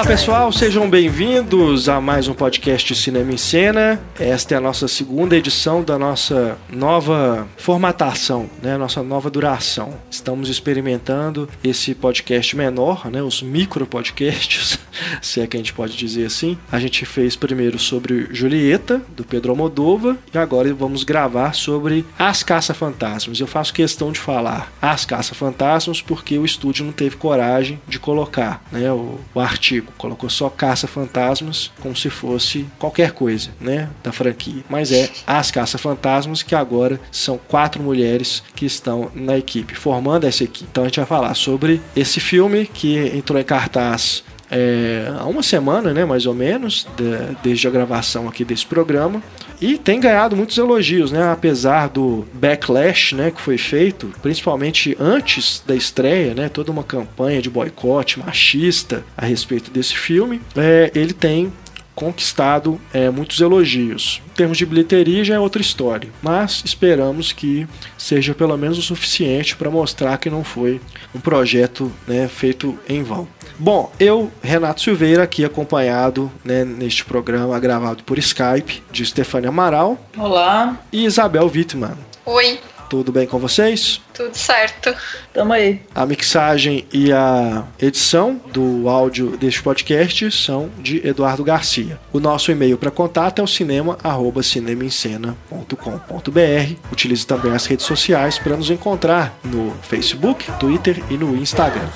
Olá pessoal, sejam bem-vindos a mais um podcast Cinema em Cena. Esta é a nossa segunda edição da nossa nova formatação, né? Nossa nova duração. Estamos experimentando esse podcast menor, né? Os micro podcasts, se é que a gente pode dizer assim. A gente fez primeiro sobre Julieta do Pedro Almodova e agora vamos gravar sobre As Caça-Fantasmas. Eu faço questão de falar As Caça-Fantasmas porque o estúdio não teve coragem de colocar, né? O, o artigo colocou só Caça-Fantasmas como se fosse qualquer coisa, né, da franquia. Mas é as Caça-Fantasmas que agora são quatro mulheres que estão na equipe, formando essa equipe. Então a gente vai falar sobre esse filme que entrou em cartaz é, há uma semana, né, mais ou menos, de, desde a gravação aqui desse programa. E tem ganhado muitos elogios, né? Apesar do backlash, né, que foi feito, principalmente antes da estreia, né? Toda uma campanha de boicote machista a respeito desse filme. É, ele tem conquistado é, muitos elogios. Em termos de bilheteria já é outra história, mas esperamos que seja pelo menos o suficiente para mostrar que não foi um projeto né, feito em vão. Bom, eu, Renato Silveira, aqui acompanhado né, neste programa gravado por Skype, de Stefania Amaral. Olá. E Isabel Wittmann. Oi. Tudo bem com vocês? Tudo certo. Tamo aí. A mixagem e a edição do áudio deste podcast são de Eduardo Garcia. O nosso e-mail para contato é o cinema@cinemaencena.com.br. Utilize também as redes sociais para nos encontrar no Facebook, Twitter e no Instagram.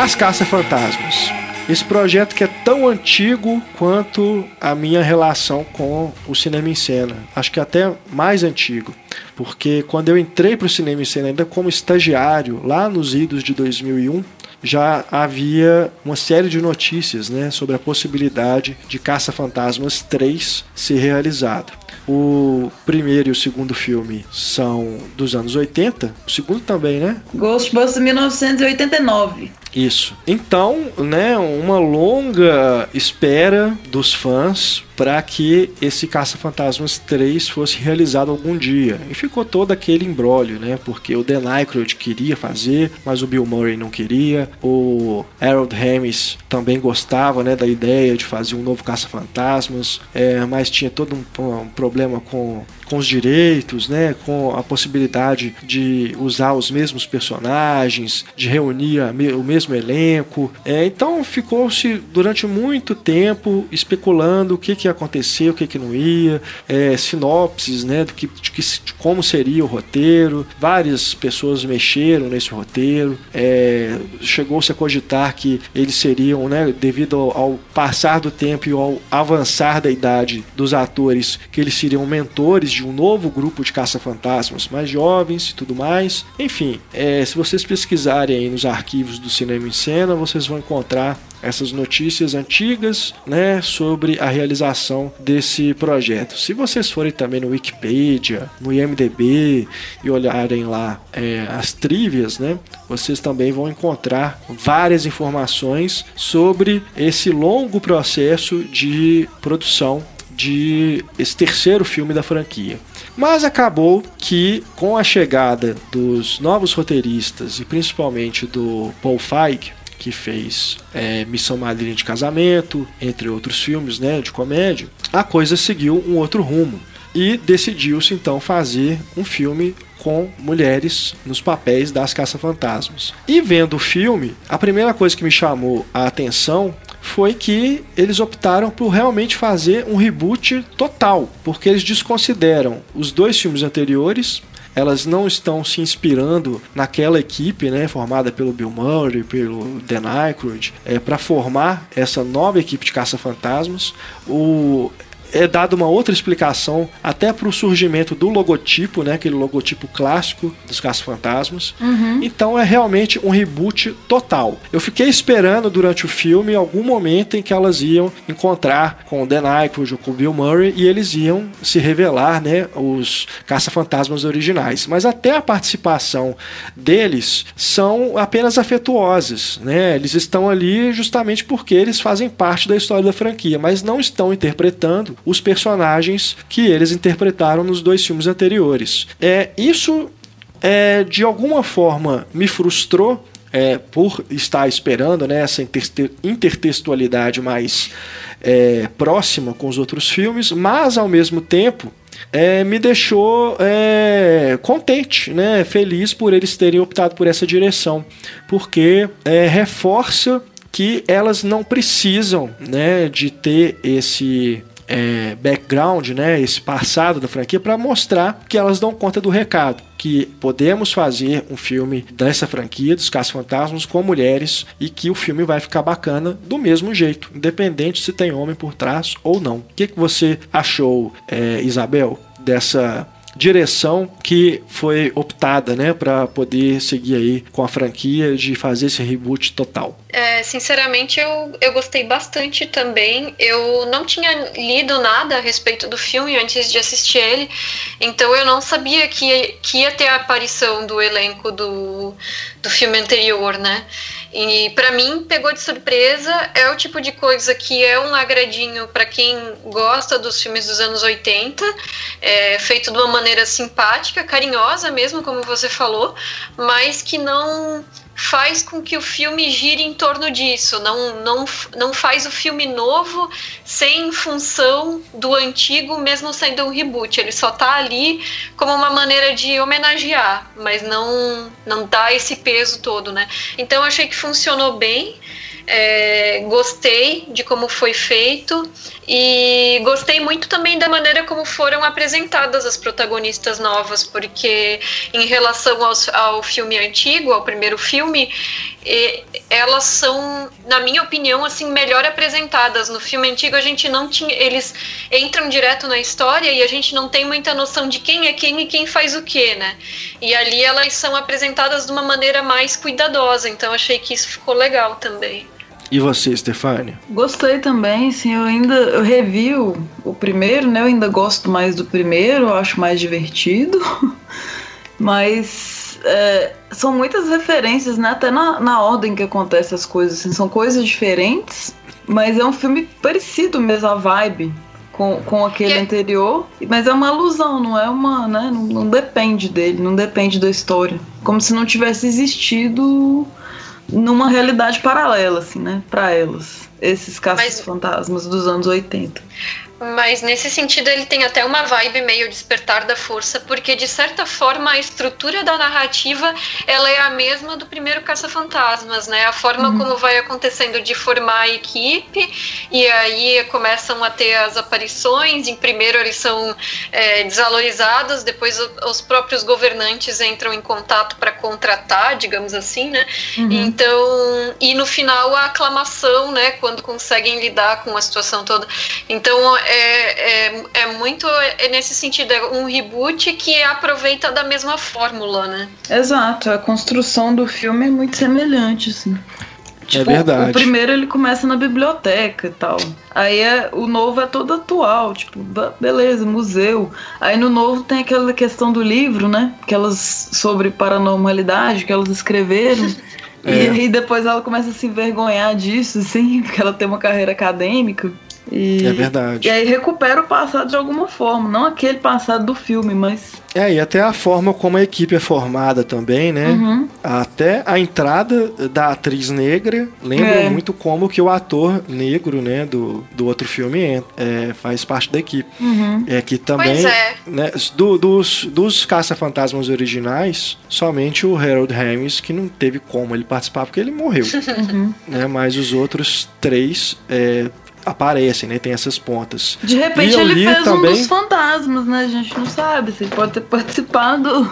As Caça-Fantasmas. Esse projeto que é tão antigo quanto a minha relação com o cinema em cena. Acho que até mais antigo. Porque quando eu entrei para o cinema em cena ainda como estagiário, lá nos idos de 2001, já havia uma série de notícias né, sobre a possibilidade de Caça-Fantasmas 3 ser realizado. O primeiro e o segundo filme são dos anos 80, o segundo também, né? Ghostbusters 1989. Isso. Então, né, uma longa espera dos fãs para que esse Caça-Fantasmas 3 fosse realizado algum dia. E ficou todo aquele embrólio, né? Porque o Dan Aykroyd queria fazer, mas o Bill Murray não queria. O Harold Ramis também gostava, né, da ideia de fazer um novo Caça-Fantasmas, é, mas tinha todo um, um problema com com os direitos, né, com a possibilidade de usar os mesmos personagens, de reunir o mesmo elenco. É, então ficou-se durante muito tempo especulando o que, que ia acontecer, o que, que não ia, é, sinopses né, do que, de, que, de como seria o roteiro. Várias pessoas mexeram nesse roteiro. É, Chegou-se a cogitar que eles seriam, né, devido ao, ao passar do tempo e ao avançar da idade dos atores, que eles seriam mentores de de um novo grupo de caça-fantasmas mais jovens e tudo mais. Enfim, é, se vocês pesquisarem aí nos arquivos do Cinema em Cena, vocês vão encontrar essas notícias antigas, né, sobre a realização desse projeto. Se vocês forem também no Wikipedia, no IMDb e olharem lá é, as trivias, né, vocês também vão encontrar várias informações sobre esse longo processo de produção de esse terceiro filme da franquia. Mas acabou que, com a chegada dos novos roteiristas e principalmente do Paul Feig, que fez é, Missão Madrinha de Casamento, entre outros filmes né, de comédia, a coisa seguiu um outro rumo. E decidiu-se então fazer um filme com mulheres nos papéis das caça-fantasmas. E vendo o filme, a primeira coisa que me chamou a atenção foi que eles optaram por realmente fazer um reboot total, porque eles desconsideram os dois filmes anteriores, elas não estão se inspirando naquela equipe, né, formada pelo Bill Murray, pelo Dan Aykroyd, é, para formar essa nova equipe de caça-fantasmas. O é dada uma outra explicação até para o surgimento do logotipo, né? Aquele logotipo clássico dos Caça-Fantasmas. Uhum. Então é realmente um reboot total. Eu fiquei esperando durante o filme algum momento em que elas iam encontrar com o Dan Aykroyd, com o Bill Murray e eles iam se revelar, né? Os Caça-Fantasmas originais. Mas até a participação deles são apenas afetuosas, né? Eles estão ali justamente porque eles fazem parte da história da franquia, mas não estão interpretando os personagens que eles interpretaram nos dois filmes anteriores. É isso é, de alguma forma me frustrou é, por estar esperando né, essa intertextualidade mais é, próxima com os outros filmes, mas ao mesmo tempo é, me deixou é, contente, né, feliz por eles terem optado por essa direção, porque é, reforça que elas não precisam né, de ter esse é, background, né, esse passado da franquia, para mostrar que elas dão conta do recado. Que podemos fazer um filme dessa franquia, dos Caça-Fantasmas, com mulheres e que o filme vai ficar bacana do mesmo jeito, independente se tem homem por trás ou não. O que, que você achou, é, Isabel, dessa direção que foi optada, né, para poder seguir aí com a franquia de fazer esse reboot total. É, sinceramente, eu, eu gostei bastante também. Eu não tinha lido nada a respeito do filme antes de assistir ele, então eu não sabia que, que ia ter a aparição do elenco do, do filme anterior, né? E para mim pegou de surpresa. É o tipo de coisa que é um agradinho para quem gosta dos filmes dos anos 80, é, feito de uma maneira simpática, carinhosa mesmo, como você falou, mas que não faz com que o filme gire em torno disso, não, não, não faz o filme novo sem função do antigo, mesmo sendo um reboot. Ele só tá ali como uma maneira de homenagear, mas não, não dá esse peso todo, né? Então achei que funcionou bem. É, gostei de como foi feito e gostei muito também da maneira como foram apresentadas as protagonistas novas, porque em relação ao, ao filme antigo, ao primeiro filme, e, elas são, na minha opinião, assim melhor apresentadas. No filme antigo a gente não tinha, eles entram direto na história e a gente não tem muita noção de quem é quem e quem faz o que, né? E ali elas são apresentadas de uma maneira mais cuidadosa. Então achei que isso ficou legal também. E você, Stefania? Gostei também, sim. Eu ainda eu revi o, o primeiro, né? Eu ainda gosto mais do primeiro, eu acho mais divertido. Mas é, são muitas referências, né? Até na, na ordem que acontecem as coisas. Assim, são coisas diferentes, mas é um filme parecido mesmo, a vibe. Com, com aquele que... anterior, mas é uma alusão, não é uma, né? Não, não depende dele, não depende da história. Como se não tivesse existido numa realidade paralela, assim, né? Para elas. Esses caças-fantasmas dos anos 80. Mas nesse sentido ele tem até uma vibe meio despertar da força, porque de certa forma a estrutura da narrativa ela é a mesma do primeiro Caça-Fantasmas, né? A forma uhum. como vai acontecendo de formar a equipe e aí começam a ter as aparições. Em primeiro eles são é, desvalorizados, depois os próprios governantes entram em contato para contratar, digamos assim, né? Uhum. Então e no final a aclamação, né? Quando conseguem lidar com a situação toda. Então é, é, é muito é nesse sentido, é um reboot que aproveita da mesma fórmula, né? Exato, a construção do filme é muito semelhante, assim. É tipo, é verdade. O primeiro ele começa na biblioteca e tal. Aí é, o novo é todo atual, tipo, beleza, museu. Aí no novo tem aquela questão do livro, né? Aquelas sobre paranormalidade que elas escreveram. É. E aí depois ela começa a se envergonhar disso, assim, porque ela tem uma carreira acadêmica. E, é verdade. E aí recupera o passado de alguma forma, não aquele passado do filme, mas. É, e até a forma como a equipe é formada também, né? Uhum. Até a entrada da atriz negra lembra é. muito como que o ator negro, né, do, do outro filme é, faz parte da equipe. Uhum. É que também. Pois é. Né, do, dos, dos Caça-Fantasmas originais, somente o Harold Ramis que não teve como ele participar porque ele morreu. Uhum. Né, mas os outros três é, aparecem, né? Tem essas pontas. De repente ele fez também... um dos fantasmas, né? A gente não sabe. Você pode ter participado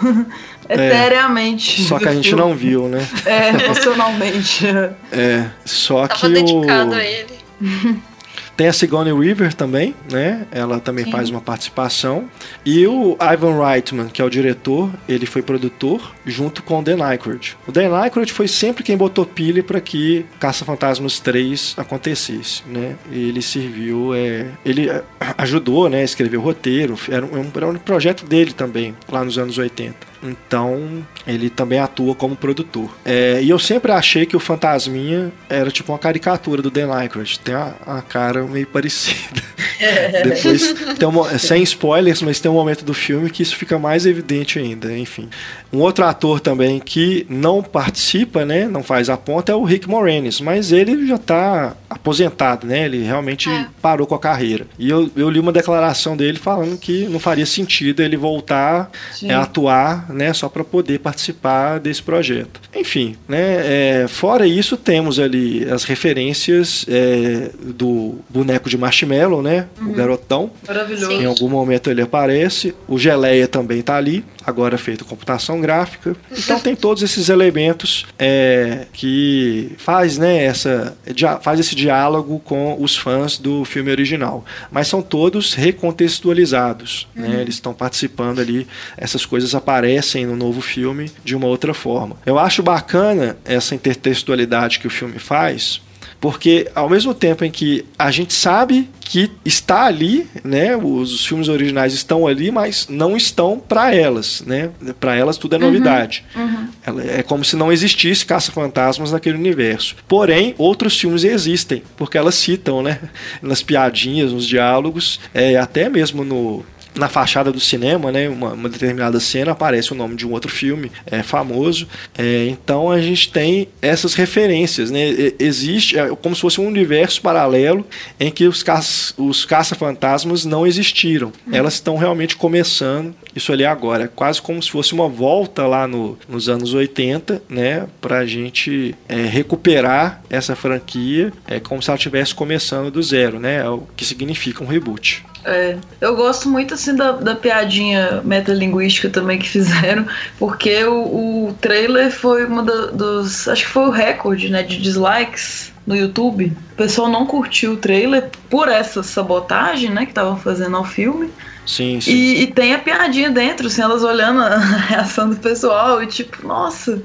é, etereamente. Só que a gente filme. não viu, né? É, emocionalmente. é, só Tava que dedicado o... a ele. Tem a Sigourney Weaver também, né? Ela também Sim. faz uma participação. E o Ivan Reitman, que é o diretor, ele foi produtor junto com o Dan Aykroyd. O Dan Aykroyd foi sempre quem botou pilha para que Caça Fantasmas 3 acontecesse, né? Ele serviu, é, ele é, ajudou, né, a escrever o roteiro. Era um, era um projeto dele também, lá nos anos 80. Então, ele também atua como produtor. É, e eu sempre achei que o Fantasminha era tipo uma caricatura do Dan Aykroyd. Tem a, a cara meio parecida. Depois, tem um, sem spoilers, mas tem um momento do filme que isso fica mais evidente ainda. Enfim. Um outro ator também que não participa, né, não faz a ponta, é o Rick Moranis. Mas ele já está aposentado, né? Ele realmente é. parou com a carreira. E eu, eu li uma declaração dele falando que não faria sentido ele voltar a atuar né, só para poder participar desse projeto. Enfim, né, é, fora isso temos ali as referências é, do boneco de marshmallow, né, uhum. o garotão. Maravilhoso. Em algum momento ele aparece. O Geleia também está ali, agora feito computação gráfica. Então tem todos esses elementos é, que faz, né, essa, faz esse diálogo com os fãs do filme original. Mas são todos recontextualizados, né, uhum. né, eles estão participando ali, essas coisas aparecem no novo filme de uma outra forma. Eu acho bacana essa intertextualidade que o filme faz, porque ao mesmo tempo em que a gente sabe que está ali, né, os, os filmes originais estão ali, mas não estão para elas, né? Para elas tudo é uhum, novidade. Uhum, uhum. É como se não existisse caça-fantasmas naquele universo. Porém, outros filmes existem, porque elas citam, né, nas piadinhas, nos diálogos, é, até mesmo no na fachada do cinema, né, uma, uma, determinada cena aparece o nome de um outro filme é, famoso. É, então a gente tem essas referências, né? Existe é, como se fosse um universo paralelo em que os, caça, os caça-fantasmas não existiram. Uhum. Elas estão realmente começando isso ali agora. É quase como se fosse uma volta lá no, nos anos 80, né? Pra gente é, recuperar essa franquia, é como se ela estivesse começando do zero, né? É o que significa um reboot. É, eu gosto muito assim da, da piadinha metalinguística também que fizeram, porque o, o trailer foi uma da, dos. Acho que foi o recorde né, de dislikes no YouTube. O pessoal não curtiu o trailer por essa sabotagem né, que estavam fazendo ao filme. Sim, sim. E, e, tem a piadinha dentro, assim, elas olhando a reação do pessoal e tipo, nossa.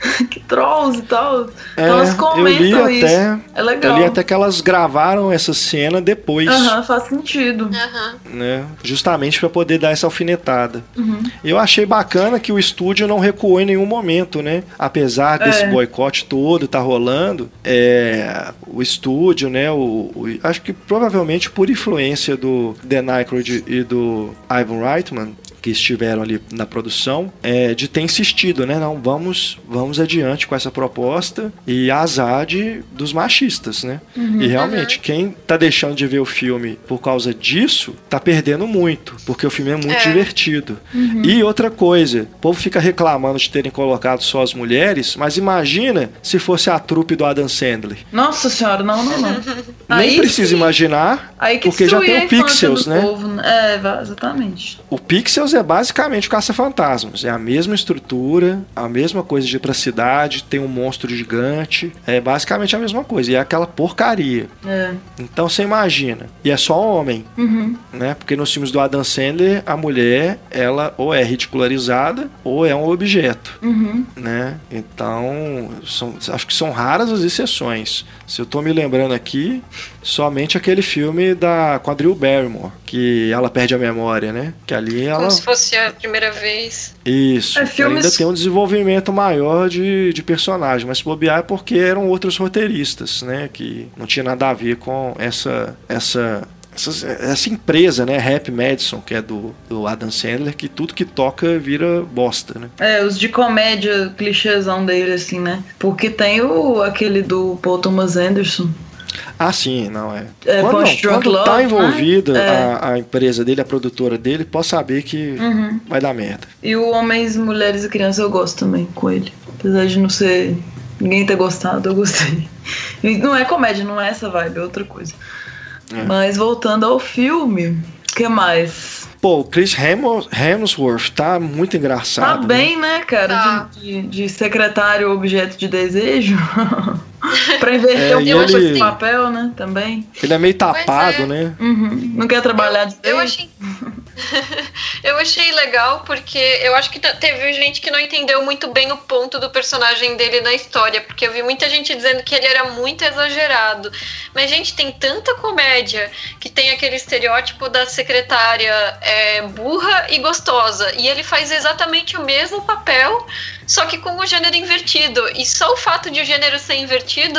que trolls e tal. É, elas comentam eu li isso. Até, é legal. Eu li até que elas gravaram essa cena depois. Aham, faz sentido. Uhum. Né? Justamente para poder dar essa alfinetada. Uhum. Eu achei bacana que o estúdio não recuou em nenhum momento, né? Apesar desse é. boicote todo tá rolando, é, o estúdio, né? O, o, acho que provavelmente por influência do Dan Aykroyd e do Ivan Reitman, que estiveram ali na produção é, de ter insistido, né? Não, vamos, vamos adiante com essa proposta e azar de, dos machistas, né? Uhum, e realmente, uhum. quem tá deixando de ver o filme por causa disso, tá perdendo muito, porque o filme é muito é. divertido. Uhum. E outra coisa, o povo fica reclamando de terem colocado só as mulheres, mas imagina se fosse a trupe do Adam Sandler. Nossa senhora, não, não, não. Nem precisa imaginar, porque já tem o Pixels, né? Povo, né? É, exatamente. O Pixels é basicamente caça-fantasmas. É a mesma estrutura, a mesma coisa de ir pra cidade, tem um monstro gigante. É basicamente a mesma coisa. E é aquela porcaria. É. Então você imagina. E é só homem. Uhum. Né? Porque nos filmes do Adam Sandler, a mulher, ela ou é ridicularizada ou é um objeto. Uhum. Né? Então, são, acho que são raras as exceções. Se eu tô me lembrando aqui, somente aquele filme da Quadril Barrymore, que ela perde a memória, né? Que ali ela. Como se fosse a primeira vez. Isso. É, filmes... Ainda tem um desenvolvimento maior de, de personagem, mas se bobear é porque eram outros roteiristas, né? Que não tinha nada a ver com essa. essa essa, essa, empresa, né, Rap Madison, que é do, do Adam Sandler, que tudo que toca vira bosta, né? É, os de comédia clichêzão dele, assim, né? Porque tem o aquele do Paul Thomas Anderson, ah, sim, não é. é quando não, quando tá envolvido né? a, a, empresa dele, a produtora dele, pode saber que uhum. vai dar merda. E o Homens, Mulheres e Crianças eu gosto também com ele. Apesar de não ser. ninguém ter gostado, eu gostei. E não é comédia, não é essa vibe, é outra coisa. É. Mas voltando ao filme, o que mais? Pô, o Chris Hemsworth tá muito engraçado. Tá bem, né, né cara? Tá. De, de, de secretário objeto de desejo. pra inverter É, um pouco ele- esse papel, né? Também. Ele é meio tapado, é. né? Uhum. Não quer trabalhar de Eu achei. eu achei legal porque eu acho que teve gente que não entendeu muito bem o ponto do personagem dele na história, porque eu vi muita gente dizendo que ele era muito exagerado. Mas, gente, tem tanta comédia que tem aquele estereótipo da secretária é, burra e gostosa. E ele faz exatamente o mesmo papel, só que com o gênero invertido. E só o fato de o gênero ser invertido,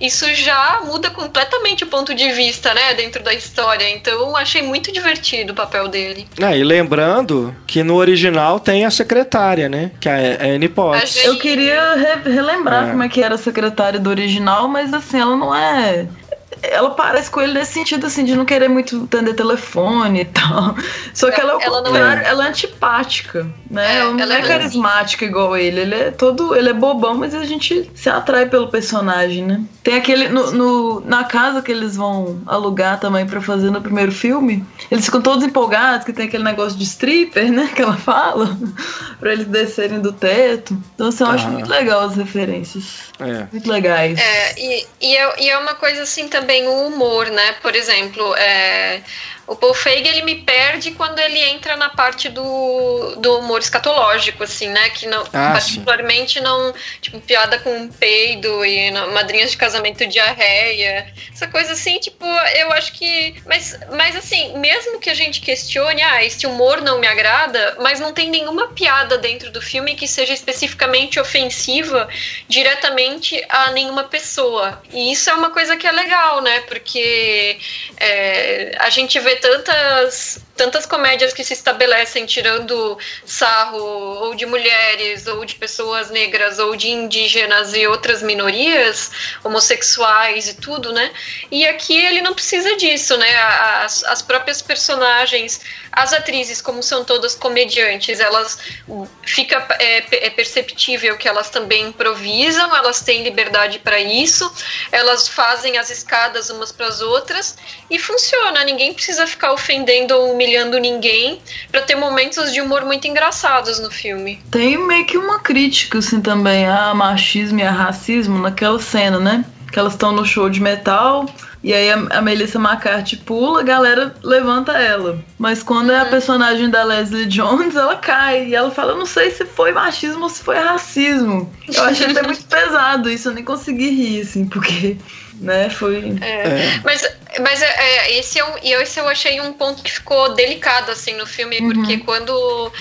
isso já muda completamente o ponto de vista, né, dentro da história. Então, eu achei muito divertido o papel dele. Ah, e lembrando que no original tem a secretária, né? Que é a Annie Potts. A gente- Eu queria re- relembrar É. como é que era a secretária do original, mas assim, ela não é. Ela parece com ele nesse sentido, assim, de não querer muito atender telefone e tal. Só que ela é Ela não contrário, é- ela é antipática, né? É, ela não é, é carismática igual ele. Ele é todo. Ele é bobão, mas a gente se atrai pelo personagem, né? Tem aquele. No, no- na casa que eles vão alugar também pra fazer no primeiro filme, eles ficam todos empolgados, que tem aquele negócio de stripper, né? Que ela fala, pra eles descerem do teto. Então, assim, eu acho Ah. muito legal as referências. É. Muito legais. É, e, e, é, e é uma coisa assim também o humor, né? Por exemplo, é, o Paul Feig ele me perde quando ele entra na parte do, do humor escatológico, assim, né? Que não, Ah, particularmente não, tipo, piada com peido e não- madrinhas de casamento diarreia, essa coisa assim, tipo, eu acho que, mas, mas assim, mesmo que a gente questione, ah, esse humor não me agrada, mas não tem nenhuma piada dentro do filme que seja especificamente ofensiva diretamente a nenhuma pessoa. E isso é uma coisa que é legal, né? Porque é, a gente vê tantas, tantas comédias que se estabelecem tirando sarro ou de mulheres, ou de pessoas negras, ou de indígenas e outras minorias, homossexuais e tudo, né? E aqui ele não precisa disso, né? As, as próprias personagens, as atrizes, como são todas comediantes, elas fica é, é perceptível que elas também improvisam, elas têm liberdade para isso, elas fazem as escadas umas para as outras e funciona. Ninguém precisa ficar ofendendo ou humilhando ninguém para ter momentos de humor muito engraçados no filme. Tem meio que uma crítica, assim, também a machismo e a racismo naquela cena, né? Que elas estão no show de metal e aí a, Melissa McCarthy pula, a galera levanta ela. Mas quando é a personagem da Leslie Jones, ela cai. E ela fala, eu não sei se foi machismo ou se foi racismo. Eu achei até muito pesado isso, eu nem consegui rir, assim, porque, né, foi... É. Mas, mas é, é, esse, é um, e esse eu achei um ponto que ficou delicado assim no filme, porque quando,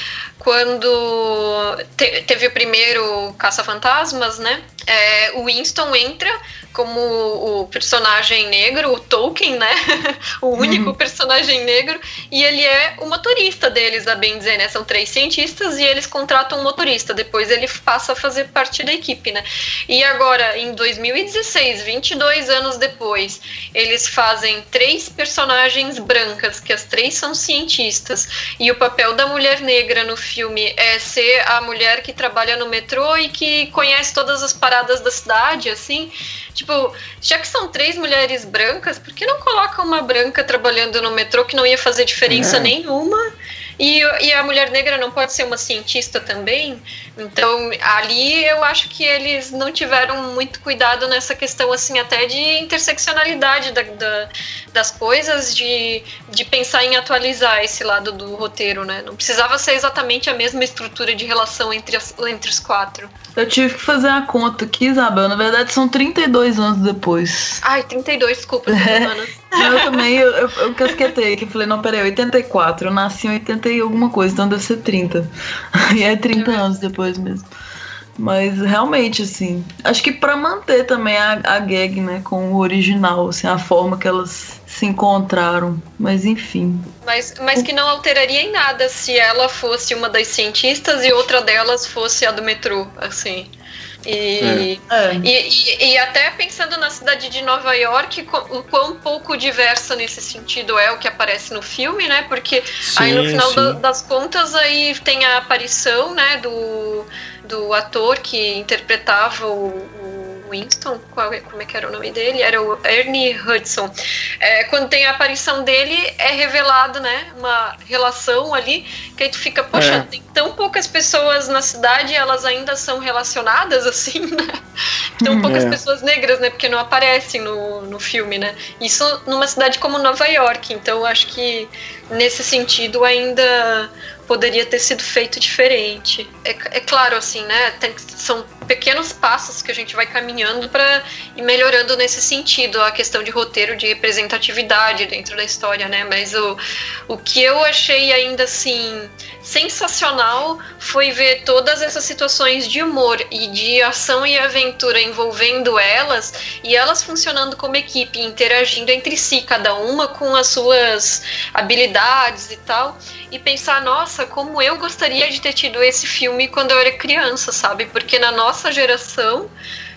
quando te- teve o primeiro Caça-Fantasmas, né? é, o Winston entra como o personagem negro, o Tolkien, né? o único personagem negro, e ele é o motorista deles, a bem dizer, né? São três cientistas e eles contratam um motorista. Depois ele passa a fazer parte da equipe, né? E agora, em 2016, 22 anos depois, eles fazem três personagens brancas, que as três são cientistas, e o papel da mulher negra no filme é ser a mulher que trabalha no metrô e que conhece todas as paradas da cidade, assim. Tipo, já que são três mulheres brancas, por que não coloca uma branca trabalhando no metrô que não ia fazer diferença É. nenhuma? E, e a mulher negra não pode ser uma cientista também? Então, ali eu acho que eles não tiveram muito cuidado nessa questão, assim, até de interseccionalidade da, da- das coisas, de, de pensar em atualizar esse lado do roteiro, né? Não precisava ser exatamente a mesma estrutura de relação entre, as- entre os quatro. Eu tive que fazer a conta aqui, Isabel. Na verdade, são 32 anos depois. Ai, 32, desculpa, É. semanas. Eu também, eu, eu, eu casquetei, que eu falei, não, peraí, 84. Eu nasci em 80 e alguma coisa, então deve ser 30. E é 30 anos depois mesmo. Mas realmente, assim, acho que pra manter também a, a gag, né, com o original, assim, a forma que elas se encontraram. Mas enfim. Mas, mas que não alteraria em nada se ela fosse uma das cientistas e outra delas fosse a do metrô, assim. E, É. e, e, e até pensando na cidade de Nova York, o quão pouco diversa nesse sentido é o que aparece no filme, né? Porque aí no Sim, final sim. da- das contas aí tem a aparição, né, do, do ator que interpretava o, o, Winston, qual, é, como é que era o nome dele? Era o Ernie Hudson. É, quando tem a aparição dele, é revelado, né, uma relação ali, que aí tu fica, poxa, é. tem tão poucas pessoas na cidade e elas ainda são relacionadas, assim, né? Tão poucas é. pessoas negras, né, porque não aparecem no, no filme, né? Isso numa cidade como Nova York, então acho que nesse sentido ainda poderia ter sido feito diferente. É, é claro, assim, né? Tem, são pequenos passos que a gente vai caminhando para ir melhorando nesse sentido, a questão de roteiro, de representatividade dentro da história, né? Mas o, o que eu achei ainda assim sensacional foi ver todas essas situações de humor e de ação e aventura envolvendo elas e elas funcionando como equipe, interagindo entre si, cada uma com as suas habilidades e tal, e pensar, nossa, como eu gostaria de ter tido esse filme quando eu era criança, sabe? Porque na nossa geração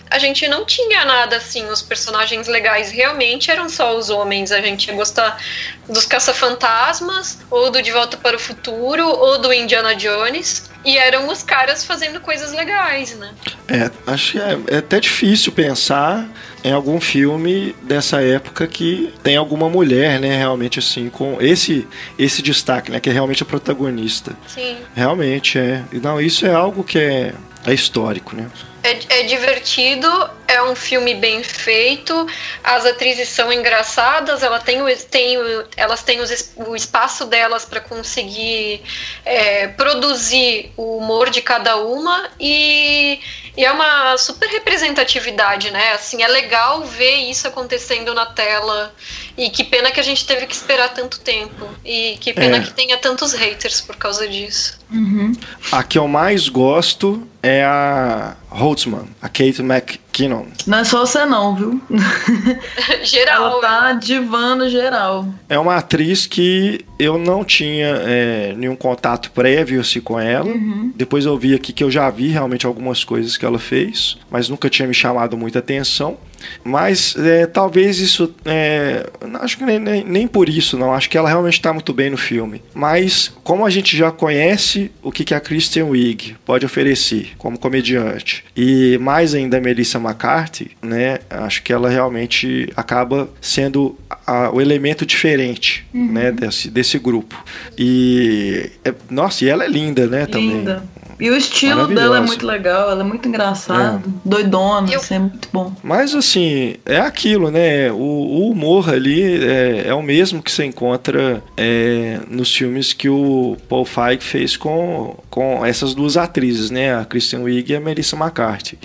a gente não tinha nada assim, os personagens legais realmente eram só os homens. A gente ia gostar dos Caça-Fantasmas, ou do De Volta para o Futuro, ou do Indiana Jones. E eram os caras fazendo coisas legais, né? É, acho que é, é até difícil pensar em algum filme dessa época que tem alguma mulher, né, realmente assim, com esse esse destaque, né, que é realmente a protagonista. Sim. Realmente é. Não, isso é algo que é, é histórico, né? É, é, divertido, é um filme bem feito, as atrizes são engraçadas, ela tem, tem, elas têm os, o espaço delas para conseguir é, produzir o humor de cada uma e, e, é uma super representatividade, né? Assim, é legal ver isso acontecendo na tela e que pena que a gente teve que esperar tanto tempo e que pena é. que tenha tantos haters por causa disso. Uhum. A que eu mais gosto é a Holtzman, a Kate McKinnon. Não é só você não, viu? geral. Ela tá divando geral. É uma atriz que eu não tinha é, nenhum contato prévio assim, com ela. Uhum. Depois eu vi aqui que eu já vi realmente algumas coisas que ela fez, mas nunca tinha me chamado muita atenção. Mas é, talvez isso. É, acho que nem, nem, nem, por isso, não. Acho que ela realmente está muito bem no filme. Mas, como a gente já conhece o que, que a Kristen Wiig pode oferecer como comediante, e mais ainda a Melissa McCarthy, né? Acho que ela realmente acaba sendo a, o elemento diferente uhum. né, desse, desse grupo. E. É, nossa, e ela é linda, né? Linda. Também. E o estilo dela é muito legal, ela é muito engraçada, é. doidona, Eu... assim, é muito bom. Mas assim, é aquilo, né? O, o humor ali é, é, o mesmo que você encontra é, nos filmes que o Paul Feig fez com, com essas duas atrizes, né? A Kristen Wiig e a Melissa McCarthy.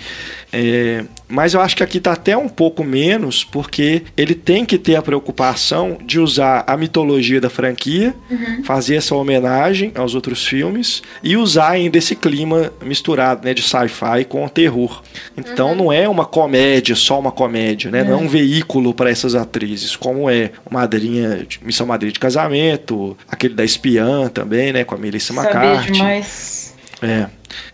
É, mas eu acho que aqui está até um pouco menos, porque ele tem que ter a preocupação de usar a mitologia da franquia, uhum. fazer essa homenagem aos outros filmes e usar ainda esse clima misturado né, de sci-fi com terror. Então uhum. não é uma comédia, só uma comédia, né? Uhum. Não é um veículo para essas atrizes, como é Madrinha, Missão Madrinha de Casamento, aquele da Espiã também, né? Com a Melissa McCarthy. Demais. É.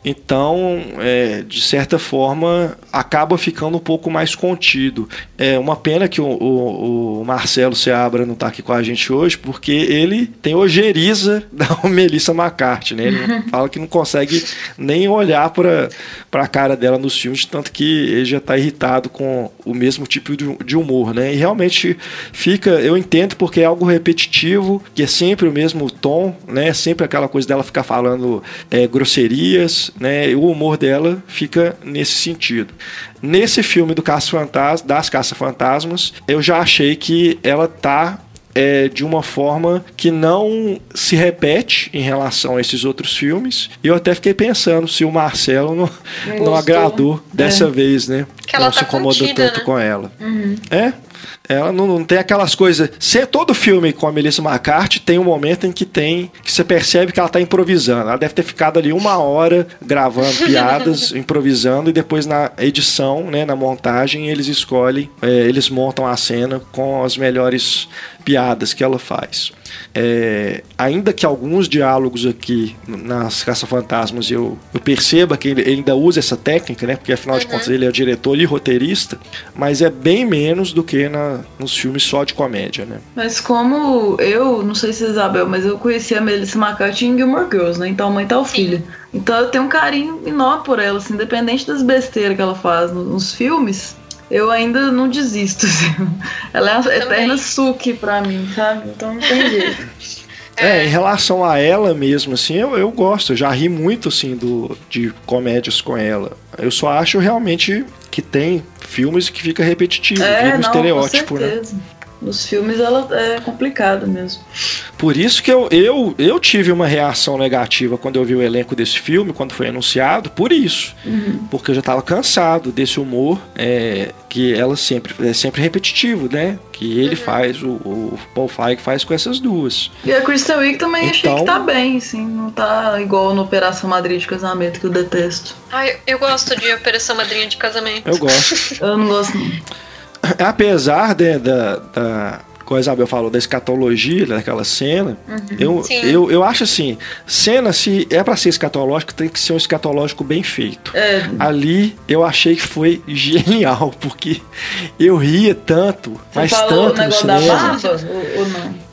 Então, é, de certa forma, acaba ficando um pouco mais contido. É uma pena que o, o, o Marcelo Seabra não está aqui com a gente hoje, porque ele tem ojeriza da Melissa McCarthy, né? Ele fala que não consegue nem olhar para a cara dela nos filmes, tanto que ele já está irritado com o mesmo tipo de, de humor, né? E realmente fica, eu entendo porque é algo repetitivo, que é sempre o mesmo tom, né? Sempre aquela coisa dela ficar falando é, grosserias, né, o humor dela fica nesse sentido. Nesse filme do Caça -Fantasma, das Caça-Fantasmas, eu já achei que ela tá é, de uma forma que não se repete em relação a esses outros filmes. E eu até fiquei pensando se o Marcelo não, não agradou dessa é. vez, né? Que ela não tá se incomodou contida, tanto né? com ela. Uhum. É? Ela não, não, tem aquelas coisas. Se todo filme com a Melissa McCarthy tem um momento em que tem. que você percebe que ela está improvisando. Ela deve ter ficado ali uma hora gravando piadas, improvisando, e depois na edição, né, na montagem, eles escolhem, é, eles montam a cena com as melhores piadas que ela faz. é, ainda que alguns diálogos aqui nas Caça-Fantasmas eu, eu perceba que ele, ele, ainda usa essa técnica, né? Porque afinal uhum. de contas ele é diretor e roteirista, mas é bem menos do que na, nos filmes só de comédia, né? Mas como eu, não sei se Isabel, mas eu conheci a Melissa McCarthy em Gilmore Girls, né? Então mãe, tal filha. Então eu tenho um carinho enorme por ela, assim, independente das besteiras que ela faz nos filmes eu ainda não desisto. Assim. Ela é a eterna Suki pra mim, sabe? Então não tem jeito. É, em relação a ela mesmo, assim, eu, eu gosto, eu já ri muito, assim, do, de comédias com ela. Eu só acho realmente que tem filmes que fica repetitivo, é, vira um estereótipo, né? Nos filmes ela é complicada mesmo. Por isso que eu, eu, eu tive uma reação negativa quando eu vi o elenco desse filme, quando foi anunciado, por isso. Uhum. Porque eu já estava cansado desse humor é, que ela sempre é sempre repetitivo, né? Que ele uhum. faz, o, o Paul Feig faz com essas duas. E a Kristen Wiig também então, achei que tá bem, assim, não tá igual no Operação Madrid de Casamento, que eu detesto. Ai, eu gosto de Operação Madrinha de Casamento. Eu gosto. eu não gosto não. Apesar de, da, da como a Isabel falou, da escatologia daquela cena, uhum, eu, eu, eu acho assim, cena, se é para ser escatológico, tem que ser um escatológico bem feito. É. Ali eu achei que foi genial, porque eu ria tanto, Você mas tanto no cinema. Da barba, ou, ou não?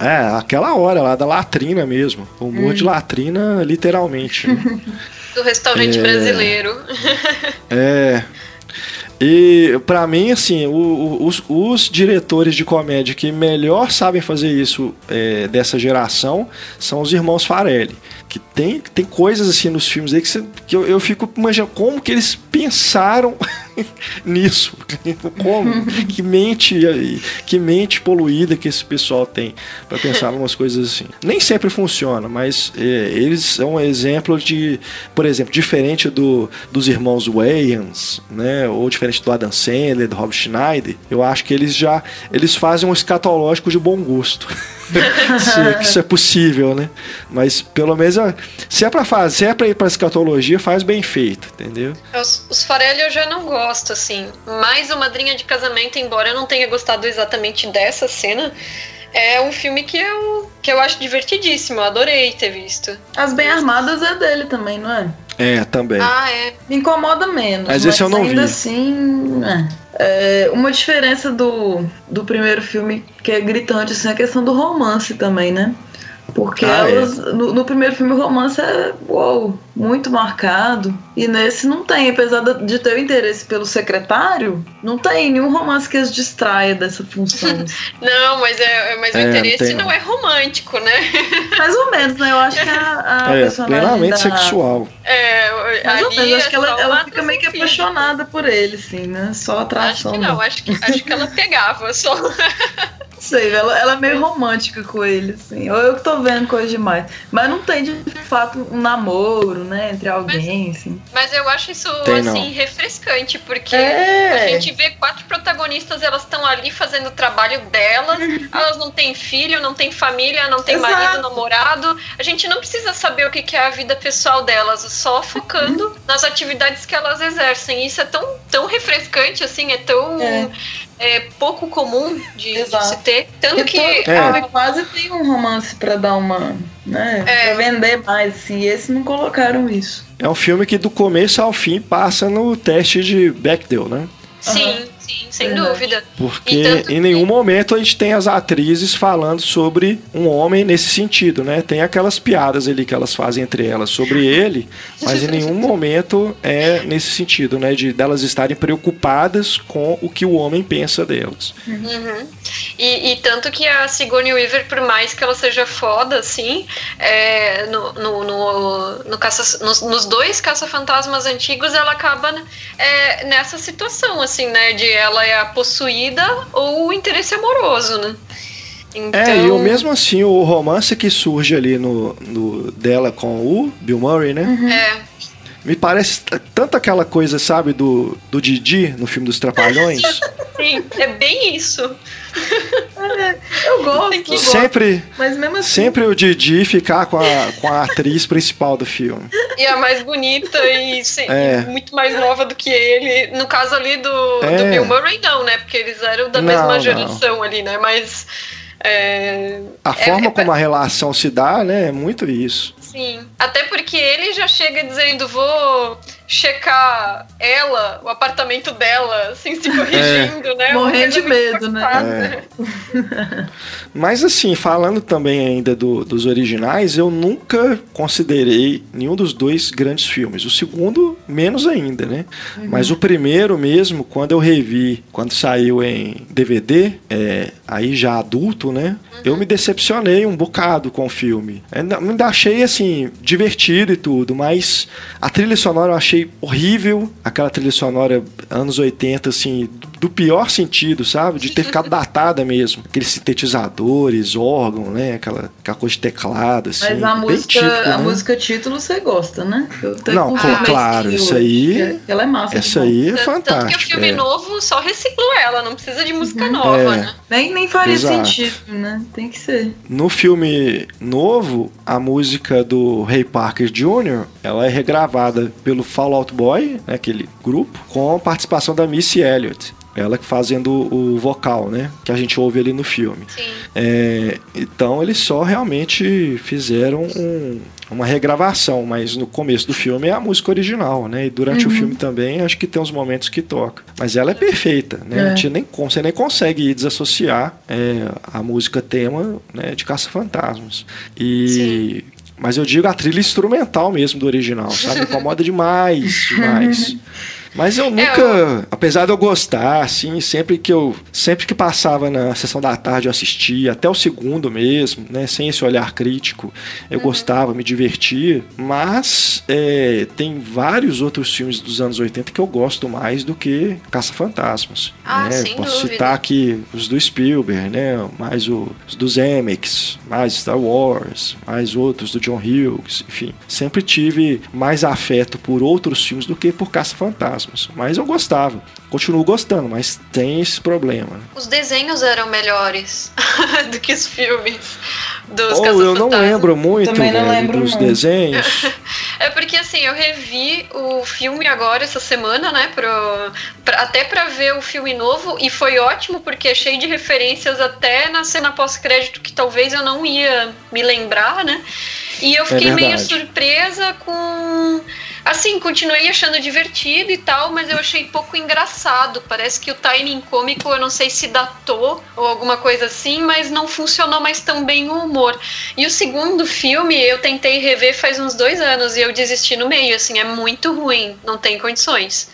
É, aquela hora lá da latrina mesmo. O humor hum. de latrina, literalmente. Né? Do restaurante é, brasileiro. É. E para mim, assim, o, o, os, os, diretores de comédia que melhor sabem fazer isso é, dessa geração são os irmãos Farelli que tem, tem coisas assim nos filmes aí que, você, que eu, eu fico imaginando como que eles pensaram nisso. Como? que mente que mente poluída que esse pessoal tem para pensar em umas coisas assim. Nem sempre funciona, mas é, eles são um exemplo de, por exemplo, diferente do, dos irmãos Wayans, né, ou diferente do Adam Sandler, do Rob Schneider, eu acho que eles já eles fazem um escatológico de bom gosto. se isso é possível, né? Mas pelo menos se é para fazer, se é para ir para escatologia, faz bem feito, entendeu? Os, os Farelli eu já não gosto assim. Mais o Madrinha de Casamento, embora eu não tenha gostado exatamente dessa cena, é um filme que eu, que eu acho divertidíssimo, eu adorei ter visto. As Bem Armadas é dele também, não é? É, também. Ah, é. Me incomoda menos. Mas, mas esse eu não ainda vi. assim. É. É, uma diferença do, do primeiro filme que é gritante assim, é a questão do romance também, né? Porque ah, é? elas, é? no, no, primeiro filme o romance é uou, muito marcado. E nesse não tem, apesar de ter o interesse pelo secretário, não tem nenhum romance que as distraia dessa função. não, mas, é, mas o é, interesse não, não, é romântico, né? Mais ou menos, né? Eu acho que a, a é, personagem. Plenamente da... sexual. É, Mais ou menos, acho que ela, ela fica meio que apaixonada por ele, sim, né? Só atração. Acho que não, acho que, acho que ela pegava só. Não sei, ela, ela é meio romântica com ele, assim. Ou eu que tô vendo coisa demais. Mas não tem, de fato, um namoro, né? Entre alguém, mas, assim. Mas eu acho isso, tem, assim, não. refrescante, porque é. a gente vê quatro protagonistas, elas estão ali fazendo o trabalho delas, elas não têm filho, não têm família, não têm Exato. marido, namorado. A gente não precisa saber o que é a vida pessoal delas, só focando uhum. nas atividades que elas exercem. Isso é tão, tão refrescante, assim, é tão. É é pouco comum de, de se ter. Tanto que. É. quase tem um romance para dar uma. Né, é. Pra vender mais, assim. E esse não colocaram isso. É um filme que do começo ao fim passa no teste de Bechdel, né? Sim. Uhum. Sim, sem dúvida. Porque em nenhum momento a gente tem as atrizes falando sobre um homem nesse sentido, né? Tem aquelas piadas ali que elas fazem entre elas sobre ele, mas em nenhum momento é nesse sentido, né? De delas estarem preocupadas com o que o homem pensa delas. Uhum. E, e, tanto que a Sigourney Weaver, por mais que ela seja foda, assim, é, no, no, no, no caça, nos, nos dois caça-fantasmas antigos, ela acaba é, nessa situação, assim, né? De ela é a possuída ou o interesse amoroso, né? Então... É, e então mesmo assim, o romance que surge ali no, no dela com o Bill Murray, né? Uhum. É. Me parece tanto aquela coisa, sabe, do, do Didi no filme dos Trapalhões. Sim, é bem isso. É, eu gosto. Que... Sempre, mas mesmo assim... sempre o Didi ficar com a, com a atriz principal do filme. E a mais bonita e, é. muito mais nova do que ele. No caso ali do, é. do Bill Murray, não, né? Porque eles eram da não, mesma geração não. ali, né? Mas É, a forma é, como a relação se dá, né, é muito isso. Sim. Até porque ele já chega dizendo: vou checar ela, o apartamento dela, assim, se corrigindo, é. né? Morrendo de medo, né? É. Mas assim, falando também ainda do, dos originais, eu nunca considerei nenhum dos dois grandes filmes. O segundo, menos ainda, né? Uhum. Mas o primeiro mesmo, quando eu revi, quando saiu em DVD, é, aí já adulto, né? Uhum. Eu me decepcionei um bocado com o filme. Ainda, ainda achei assim, divertido e tudo, mas a trilha sonora eu achei achei horrível aquela trilha sonora anos 80, assim, do pior sentido, sabe? De ter ficado datada mesmo. Aqueles sintetizadores, órgão, né? Aquela, aquela coisa de teclado, assim. Mas a música, típico, a né? música título você gosta, né? Não, claro, isso aí. Ela é massa. Essa aí é fantástica. Tanto que o filme é. novo só reciclou ela, não precisa de música uhum. nova, é. né? Nem, nem faria Exato. sentido, né? Tem que ser. No filme novo, a música do Ray Parker Jr., ela é regravada pelo Fall Out Boy, né, aquele grupo, com a participação da Missy Elliott. Ela fazendo o vocal, né? Que a gente ouve ali no filme. É, então eles só realmente fizeram um, uma regravação, mas no começo do filme é a música original, né? E durante uhum. o filme também acho que tem uns momentos que toca. Mas ela é perfeita, né? É. Nem, você nem consegue desassociar é, a música tema né, de Caça-Fantasmas. E. Sim. Mas eu digo a trilha instrumental mesmo do original, sabe? Incomoda demais, demais. Mas eu é, nunca, eu... apesar de eu gostar, assim, sempre que eu, sempre que passava na sessão da tarde eu assistia, até o segundo mesmo, né, sem esse olhar crítico, eu uhum. gostava, me divertia. Mas é, tem vários outros filmes dos anos 80 que eu gosto mais do que Caça Fantasmas. Ah, né? sem Posso dúvida. citar aqui os do Spielberg, né, mais os dos Zemeckis, mais Star Wars, mais outros do John Hughes, enfim, sempre tive mais afeto por outros filmes do que por Caça Fantasmas. Mas eu gostava. Continuo gostando, mas tem esse problema. Os desenhos eram melhores do que os filmes dos oh, Eu não lembro muito não velho, lembro dos desenhos. é porque assim, eu revi o filme agora essa semana, né? Pro, pra, até pra ver o filme novo, e foi ótimo porque é cheio de referências até na cena pós-crédito que talvez eu não ia me lembrar, né? E eu é fiquei é meio surpresa com Assim, continuei achando divertido e tal, mas eu achei pouco engraçado. Parece que o timing cômico, eu não sei se datou ou alguma coisa assim, mas não funcionou mais tão bem o humor. E o segundo filme eu tentei rever faz uns dois anos e eu desisti no meio, assim, é muito ruim, não tem condições.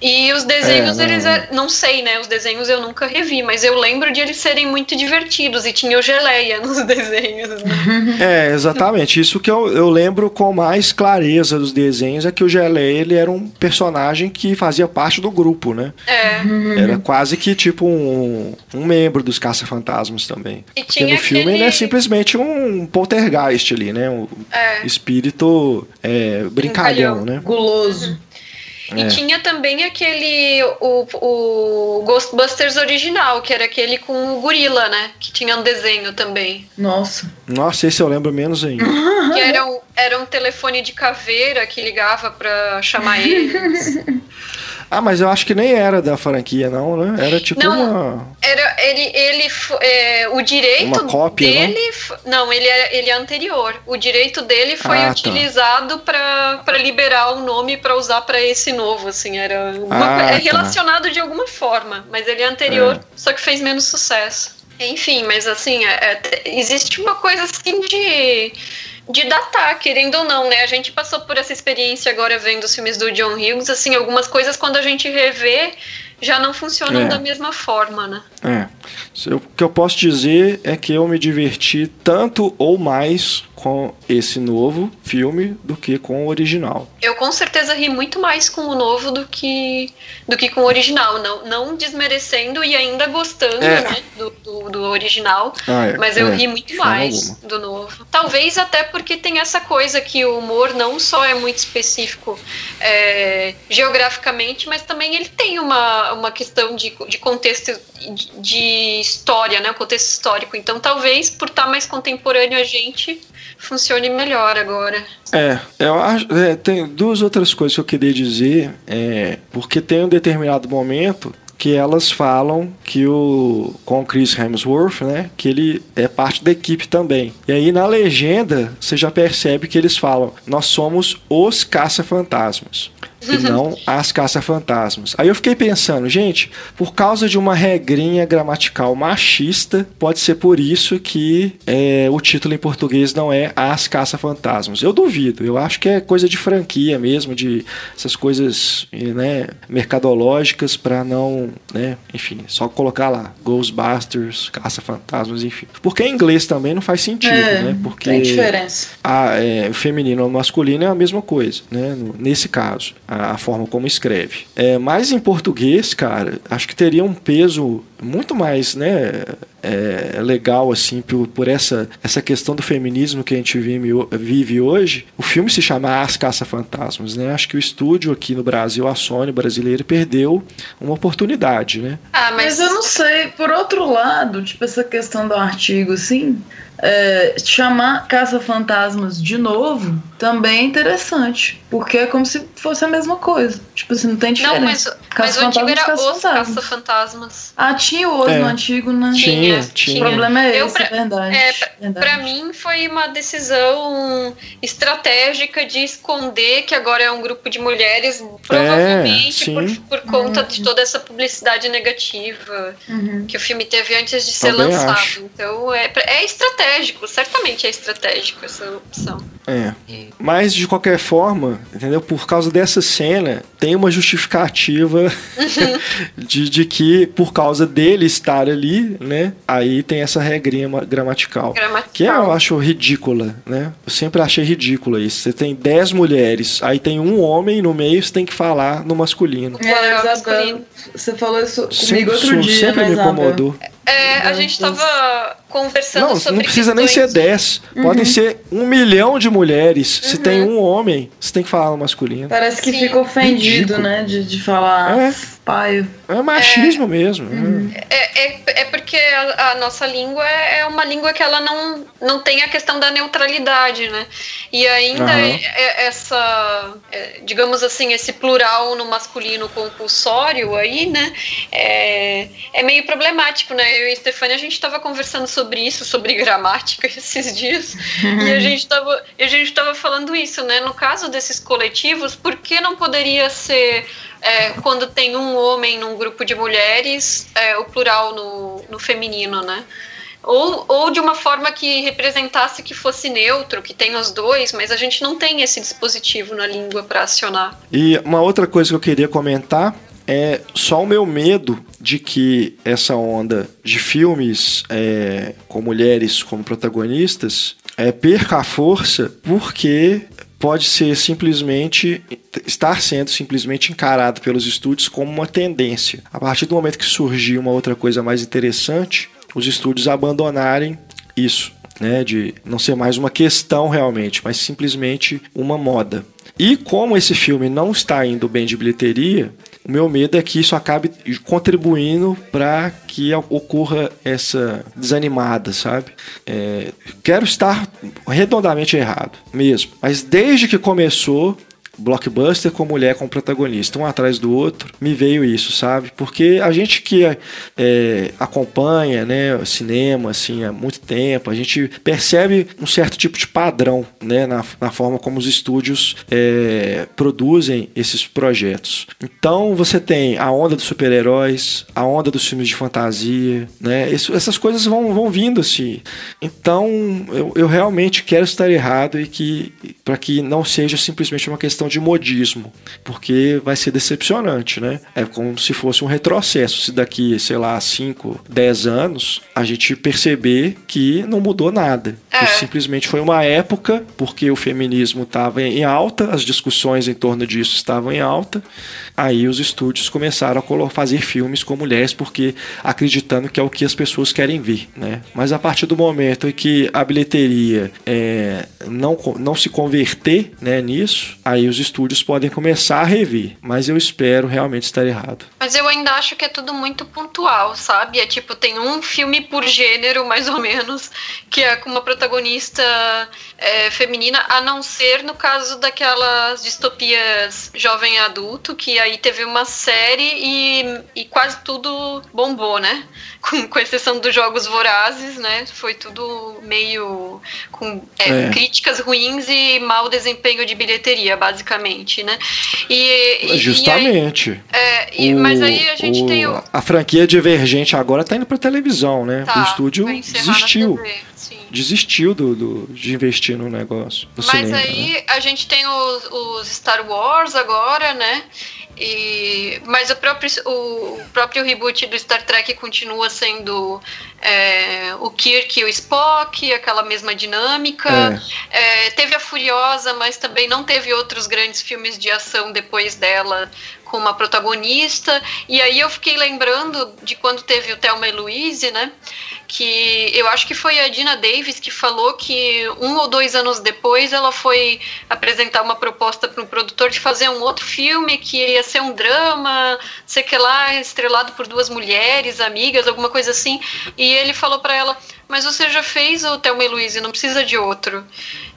E os desenhos, é, não... eles. É, não sei, né? Os desenhos eu nunca revi, mas eu lembro de eles serem muito divertidos e tinha o geleia nos desenhos. Né? É, exatamente. Isso que eu, eu lembro com mais clareza dos desenhos é que o geleia ele era um personagem que fazia parte do grupo, né? É. Era quase que tipo um, um membro dos Caça-Fantasmas também. E Porque no filme aquele... ele é simplesmente um poltergeist ali, né? Um é. espírito é, brincalhão, brincalhão, né? Guloso. E é. tinha também aquele. O, o Ghostbusters original, que era aquele com o gorila, né? Que tinha um desenho também. Nossa. Nossa, esse eu lembro menos ainda. que era um, era um telefone de caveira que ligava pra chamar eles. Ah, mas eu acho que nem era da franquia, não, né? Era tipo não, uma. Era, ele, ele é, o direito uma cópia, dele. Não, não ele, é, ele é anterior. O direito dele foi ah, tá. utilizado tá. para liberar o nome para usar para esse novo, assim. Era uma, ah, é tá. relacionado de alguma forma, mas ele é anterior, é. só que fez menos sucesso. Enfim, mas assim, é, é existe uma coisa assim de de datar, querendo ou não, né? A gente passou por essa experiência agora vendo os filmes do John Hughes, assim, algumas coisas quando a gente revê já não funcionam é. da mesma forma, né? É. O que eu posso dizer é que eu me diverti tanto ou mais com esse novo filme do que com o original. Eu com certeza ri muito mais com o novo do que do que com o original, não, não desmerecendo e ainda gostando é. né, do, do, do original, ah, é, mas eu é, ri muito mais do novo. Talvez até porque tem essa coisa que o humor não só é muito específico é, geograficamente, mas também ele tem uma, uma questão de, de contexto de, de história, né, o contexto histórico. Então talvez por estar mais contemporâneo a gente funcione melhor agora. É, eu acho. É, tem duas outras coisas que eu queria dizer. É, porque tem um determinado momento que elas falam que o com o Chris Hemsworth, né, que ele é parte da equipe também. E aí na legenda você já percebe que eles falam: "Nós somos os caça-fantasmas" e não as caça-fantasmas. Aí eu fiquei pensando, gente, por causa de uma regrinha gramatical machista, pode ser por isso que é, o título em português não é As Caça-Fantasmas. Eu duvido, eu acho que é coisa de franquia mesmo, de essas coisas né, mercadológicas para não, né, enfim, só colocar lá Ghostbusters, Caça-Fantasmas, enfim. Porque em inglês também não faz sentido, É, né? Porque Tem diferença. a, é, o feminino ou masculino é a mesma coisa, né? nesse caso, a, a forma como escreve. É, mas em português, cara, acho que teria um peso muito mais, né? é, legal assim por, por essa, essa questão do feminismo que a gente vive, vive hoje. O filme se chama As Caça-Fantasmas, né? Acho que o estúdio aqui no Brasil, a Sony brasileira, perdeu uma oportunidade, né? Ah, Mas mas, eu não sei, por outro lado, tipo, essa questão do artigo, assim, é, chamar Caça-Fantasmas de novo também é interessante. Porque é como se fosse a mesma coisa. Tipo assim, não tem Não, mas, diferença. mas o antigo era os Caça-Fantasmas. caça-fantasmas. Ah, tinha o osso É. no antigo, né? Tinha, Tinha, O problema é Eu, esse, pra- é verdade. é, verdade. Pra mim foi uma decisão estratégica de esconder que agora é um grupo de mulheres, provavelmente por, sim. por conta de toda essa publicidade negativa Uhum. que o filme teve antes de ser Também lançado. acho. Então é, é estratégico, certamente é estratégico essa opção. É. Mas de qualquer forma, entendeu? Por causa dessa cena, tem uma justificativa de, de que, por causa dele estar ali, né? Aí tem essa regrinha ma- gramatical. Gramatical. Que eu acho ridícula, né? Eu sempre achei ridícula isso. Você tem 10 mulheres, aí tem um homem no meio, você tem que falar no masculino. É, Isabel, masculino. você falou isso comigo Sempre, outro dia, sempre né, me incomodou. É, a gente Deus. tava conversando Não, sobre não precisa nem ser questões- 10. Uhum. Podem ser um milhão de mulheres. Se tem um homem, você tem que falar no masculino. Parece que Sim. fica ofendido, Ridículo. né? De, de falar É. paio. É machismo mesmo. Uhum. É, é, é porque a, a nossa língua é é uma língua que ela não, não tem a questão da neutralidade, né? E ainda é- é essa, é, digamos assim, esse plural no masculino compulsório aí, né? É, é meio problemático, né? Eu e a Stefania, a gente estava conversando sobre isso, sobre gramática esses dias, e a gente estava a gente tava falando isso, né? No caso desses coletivos, por que não poderia ser é, quando tem um homem num grupo de mulheres, é, o plural no, no feminino, né? Ou, ou de uma forma que representasse que fosse neutro, que tem os dois, mas a gente não tem esse dispositivo na língua para acionar. E uma outra coisa que eu queria comentar é só o meu medo de que essa onda de filmes é, com mulheres como protagonistas é, perca a força porque pode ser simplesmente estar sendo simplesmente encarado pelos estúdios como uma tendência. A partir do momento que surgir uma outra coisa mais interessante, os estúdios abandonarem isso, né, de não ser mais uma questão realmente, mas simplesmente uma moda. E como esse filme não está indo bem de bilheteria, o meu medo é que isso acabe contribuindo para que ocorra essa desanimada, sabe? É, quero estar redondamente errado, mesmo. Mas desde que começou, blockbuster com mulher como protagonista, um atrás do outro, me veio isso, sabe? Porque a gente que é, acompanha, né, cinema, assim, há muito tempo, a gente percebe um certo tipo de padrão, né, na, na forma como os estúdios é, produzem esses projetos. Então você tem a onda dos super-heróis, a onda dos filmes de fantasia, né? Isso, essas coisas vão, vão vindo assim. Então eu, eu realmente quero estar errado e que para que não seja simplesmente uma questão de modismo, porque vai ser decepcionante, né? É como se fosse um retrocesso. Se daqui, sei lá, 5, 10 anos a gente perceber que não mudou nada. É. Que simplesmente foi uma época, porque o feminismo estava em alta, as discussões em torno disso estavam em alta. Aí os estúdios começaram a fazer filmes com mulheres, porque acreditando que é o que as pessoas querem ver, né? Mas a partir do momento em que a bilheteria é, não, não se converter né, nisso, aí os os estúdios podem começar a rever, mas eu espero realmente estar errado. Mas eu ainda acho que é tudo muito pontual, sabe? É tipo, tem um filme por gênero, mais ou menos, que é com uma protagonista é, feminina, a não ser no caso daquelas distopias jovem adulto, que aí teve uma série e, e quase tudo bombou, né? Com, com exceção dos jogos vorazes, né? Foi tudo meio com é, é. críticas ruins e mau desempenho de bilheteria, basicamente, né? E, Justamente. E aí, é, e, o, mas aí a gente o, tem o... A franquia Divergente agora tá indo pra televisão, né? Tá, o estúdio desistiu. Desistiu do, do, de investir no negócio. Mas cinema, aí né? a gente tem os, os Star Wars agora, né? E, mas o próprio, o próprio reboot do Star Trek continua sendo é, o Kirk e o Spock, aquela mesma dinâmica. É. É, teve a Furiosa, mas também não teve outros grandes filmes de ação depois dela com uma protagonista. E aí eu fiquei lembrando de quando teve o Thelma e Louise, né? Que eu acho que foi a Dina Davis que falou que um ou dois anos depois ela foi apresentar uma proposta para um produtor de fazer um outro filme que ia ser um drama, sei que lá, estrelado por duas mulheres, amigas, alguma coisa assim. E ele falou para ela mas você já fez o Thelma e Louise, não precisa de outro.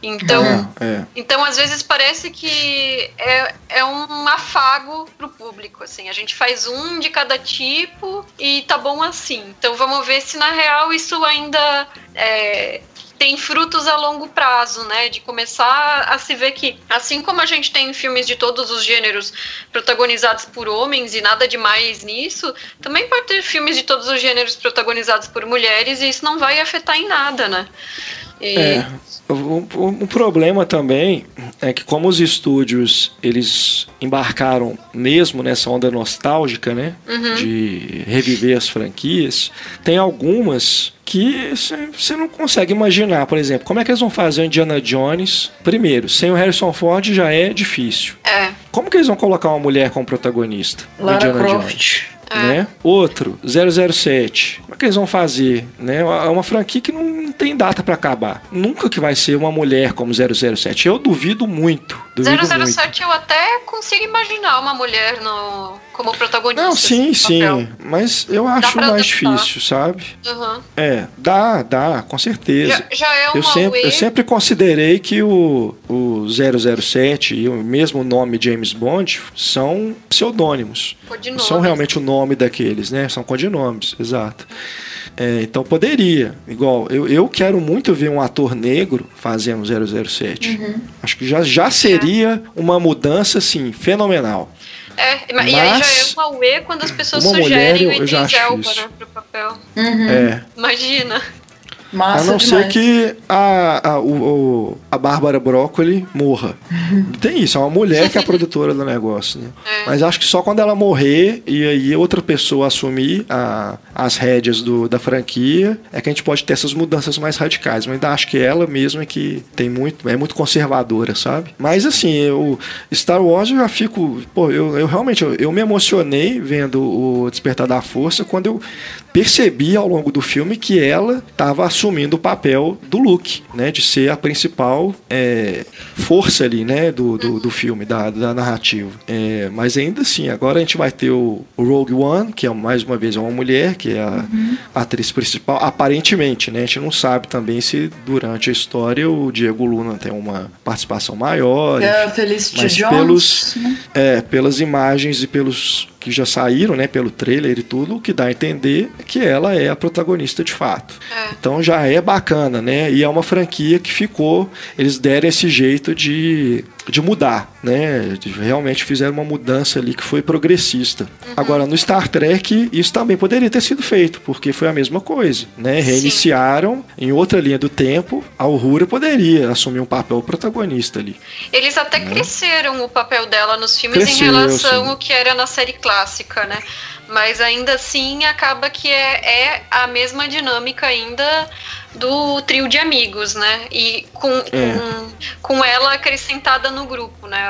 Então, é, é. então às vezes parece que é, é um afago pro público, assim. A gente faz um de cada tipo e tá bom assim. Então vamos ver se na real isso ainda é, tem frutos a longo prazo, né? De começar a se ver que, assim como a gente tem filmes de todos os gêneros protagonizados por homens e nada demais nisso, também pode ter filmes de todos os gêneros protagonizados por mulheres e isso não vai afetar em nada, né? E... É, um, problema também é que como os estúdios eles embarcaram mesmo nessa onda nostálgica, né, uhum. de reviver as franquias, tem algumas que você não consegue imaginar, por exemplo, como é que eles vão fazer o Indiana Jones? Primeiro, sem o Harrison Ford já é difícil. É. Como que eles vão colocar uma mulher como protagonista? Lara Indiana Croft. Jones? É. Né? Outro, 007. Como é que eles vão fazer? Né? É uma franquia que não tem data para acabar. Nunca que vai ser uma mulher como 007. Eu duvido muito. Duvido 007 muito. eu até consigo imaginar uma mulher no, como protagonista. Não, sim, sim. Mas eu acho mais difícil, sabe? Uhum. É, dá, dá, com certeza. Já, já é uma eu sempre, eu sempre considerei que o, o 007 e o mesmo nome James Bond são pseudônimos. Codinomes. São realmente o nome daqueles, né? São codinomes, exato. É, então poderia. Igual, eu, eu quero muito ver um ator negro fazendo 007. Uhum. Acho que já, já seria uma mudança, assim, fenomenal. É, Mas, e aí já é uma UE quando as pessoas sugerem mulher, eu, o Idris Elba né, pro papel. Uhum. É. Imagina. Massa a não demais. ser que a, a, o, a Bárbara Broccoli morra. Tem isso, é uma mulher que é a produtora do negócio. Né? É. Mas acho que só quando ela morrer e aí outra pessoa assumir a, as rédeas do, da franquia é que a gente pode ter essas mudanças mais radicais. Mas ainda acho que ela mesma é que tem muito, é muito conservadora, sabe? Mas assim, eu, Star Wars eu já fico. Pô, eu, eu realmente eu, eu me emocionei vendo o Despertar da Força quando eu percebi ao longo do filme que ela estava assumindo o papel do Luke, né, de ser a principal é, força ali, né, do, do, do filme, da, da narrativa. É, mas ainda assim, agora a gente vai ter o, o, Rogue One, que é mais uma vez uma mulher, que é a, uhum. atriz principal, aparentemente, né, a gente não sabe também se durante a história o Diego Luna tem uma participação maior. É, Felicity mas Jones. Pelos, né? é, pelas imagens e pelos que já saíram, né, pelo trailer e tudo, o que dá a entender é que ela é a protagonista de fato. É. Então já é bacana, né? E é uma franquia que ficou, eles deram esse jeito de, de mudar, né? Realmente fizeram uma mudança ali que foi progressista. Uhum. Agora no Star Trek isso também poderia ter sido feito, porque foi a mesma coisa, né? Reiniciaram Sim. em outra linha do tempo, a Uhura poderia assumir um papel protagonista ali. Eles até né? cresceram o papel dela nos filmes Cresceu, em relação sim. ao que era na série clássica, né? Mas ainda assim acaba que é, é a mesma dinâmica ainda do trio de amigos, né? E com, é. com, com ela acrescentada no grupo, né?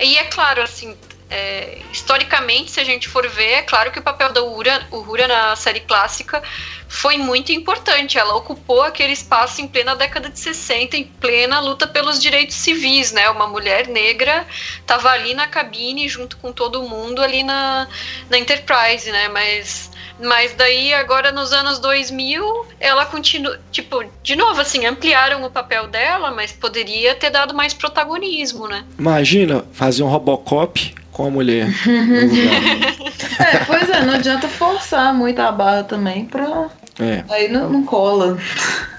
E é claro, assim, É, historicamente, se a gente for ver, é claro que o papel da Uhura, na série clássica foi muito importante. Ela ocupou aquele espaço em plena década de 60, em plena luta pelos direitos civis, né? Uma mulher negra estava ali na cabine junto com todo mundo ali na, na Enterprise, né? Mas mas daí, agora nos anos 2000, ela continua. Tipo, de novo, assim, ampliaram o papel dela, mas poderia ter dado mais protagonismo, né? Imagina fazer um Robocop com a mulher. é, pois é, não adianta forçar muito a barra também pra. É. Aí não, não cola.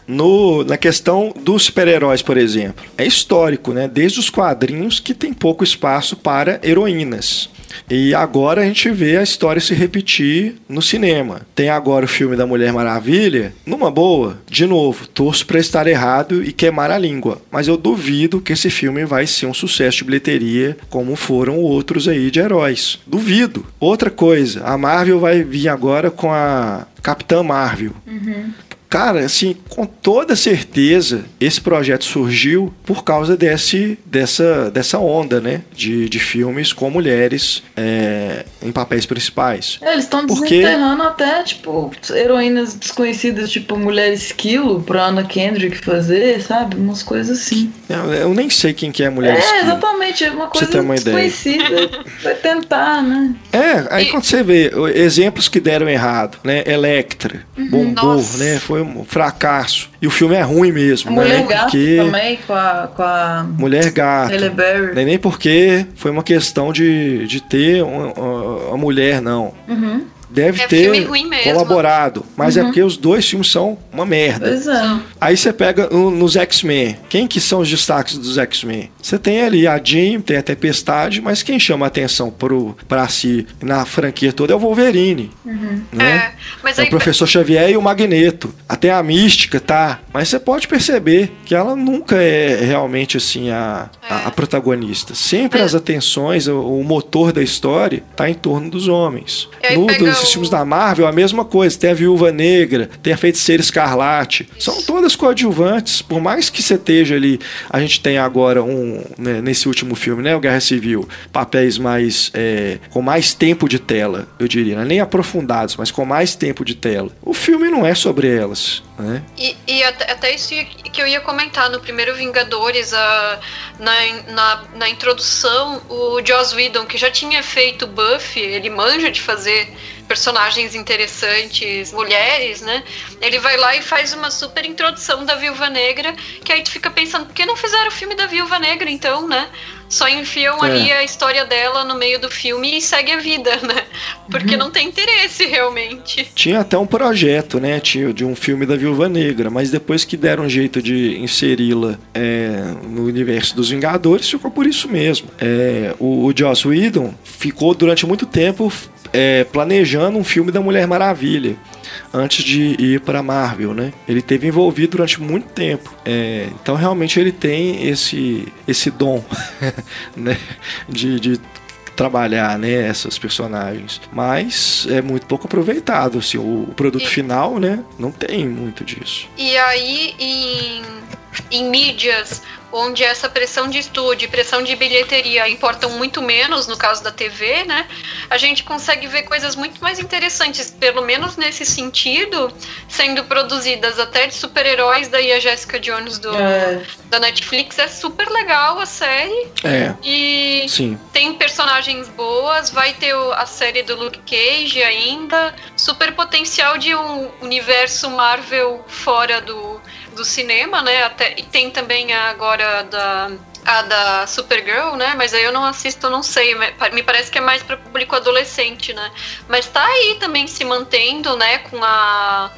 No, na questão dos super-heróis, por exemplo, é histórico, né? Desde os quadrinhos que tem pouco espaço para heroínas. E agora a gente vê a história se repetir no cinema. Tem agora o filme da Mulher Maravilha, numa boa, de novo, torço para estar errado e queimar a língua, mas eu duvido que esse filme vai ser um sucesso de bilheteria como foram outros aí de heróis. Duvido. Outra coisa, a Marvel vai vir agora com a Capitã Marvel. Uhum. Cara, assim, com toda certeza, esse projeto surgiu por causa desse, dessa, dessa onda, né? De, de filmes com mulheres é, em papéis principais. É, eles estão Porque... desenterrando até, tipo, heroínas desconhecidas, tipo Mulher Esquilo, pra Anna Kendrick fazer, sabe? Umas coisas assim. Eu, eu nem sei quem que é Mulher é, Esquilo. É, exatamente, é uma coisa uma desconhecida. Vai tentar, né? É, aí e... quando você vê exemplos que deram errado, né? Electra, uhum. Né? Foi um fracasso. E o filme é ruim mesmo. A Mulher né? Gato porque... também, com a, com a. Mulher Gato. Nem, nem porque foi uma questão de, de ter uma, uma mulher, não. Uhum deve é ter colaborado. Mas é uhum. é porque os dois filmes são uma merda. Pois é. Aí você pega nos X-Men. Quem que são os destaques dos X-Men? Você tem ali a Jean, tem a Tempestade, mas quem chama a atenção pro, pra si na franquia toda é o Wolverine. Uhum. Né? É, é o Professor Xavier e o Magneto. Até a Mística, tá? Mas você pode perceber que ela nunca é realmente assim a, é. a, a, protagonista. Sempre as atenções, o, o, motor da história tá em torno dos homens. No, dos filmes da Marvel, a mesma coisa. Tem a Viúva Negra, tem a Feiticeira Escarlate. São todas coadjuvantes. Por mais que você esteja ali, a gente tem agora um, né, nesse último filme, né, o Guerra Civil, papéis mais é, com mais tempo de tela, eu diria, né? nem aprofundados, mas com mais tempo de tela. O filme não é sobre elas. Né? E, e até, até, isso que eu ia comentar no primeiro Vingadores, a, na, na, na introdução, o Joss Whedon, que já tinha feito Buffy, ele manja de fazer personagens interessantes, mulheres, né? Ele vai lá e faz uma super introdução da Viúva Negra, que aí tu fica pensando, por que não fizeram o filme da Viúva Negra então, né? Só enfiam é. ali a história dela no meio do filme e segue a vida, né? Porque uhum. não tem interesse realmente. Tinha até um projeto, né, tio, de um filme da Viúva Negra, mas depois que deram um jeito de inseri-la é, no universo dos Vingadores, ficou por isso mesmo. É, o, o Joss Whedon ficou durante muito tempo é, planejando um filme da Mulher Maravilha antes de ir para Marvel, né? Ele teve envolvido durante muito tempo. É, então realmente ele tem esse esse dom, né? De, de trabalhar né, essas personagens. Mas é muito pouco aproveitado. Assim, o, produto e, final, né? Não tem muito disso. E aí, em, em mídias onde essa pressão de estúdio e pressão de bilheteria importam muito menos no caso da TV, né? A gente consegue ver coisas muito mais interessantes, pelo menos nesse sentido, sendo produzidas até de super-heróis, daí a Jessica Jones do, é. da Netflix é super legal a série. É. E Sim. tem personagens boas, vai ter a série do Luke Cage ainda, super potencial de um universo Marvel fora do do cinema, né? Até, e tem também agora da a da Supergirl, né? Mas aí eu não assisto, não sei. Me parece que é mais para público adolescente, né? Mas tá aí também se mantendo, né? Com a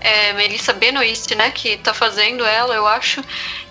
é, Melissa Benoist, né? Que tá fazendo ela, eu acho.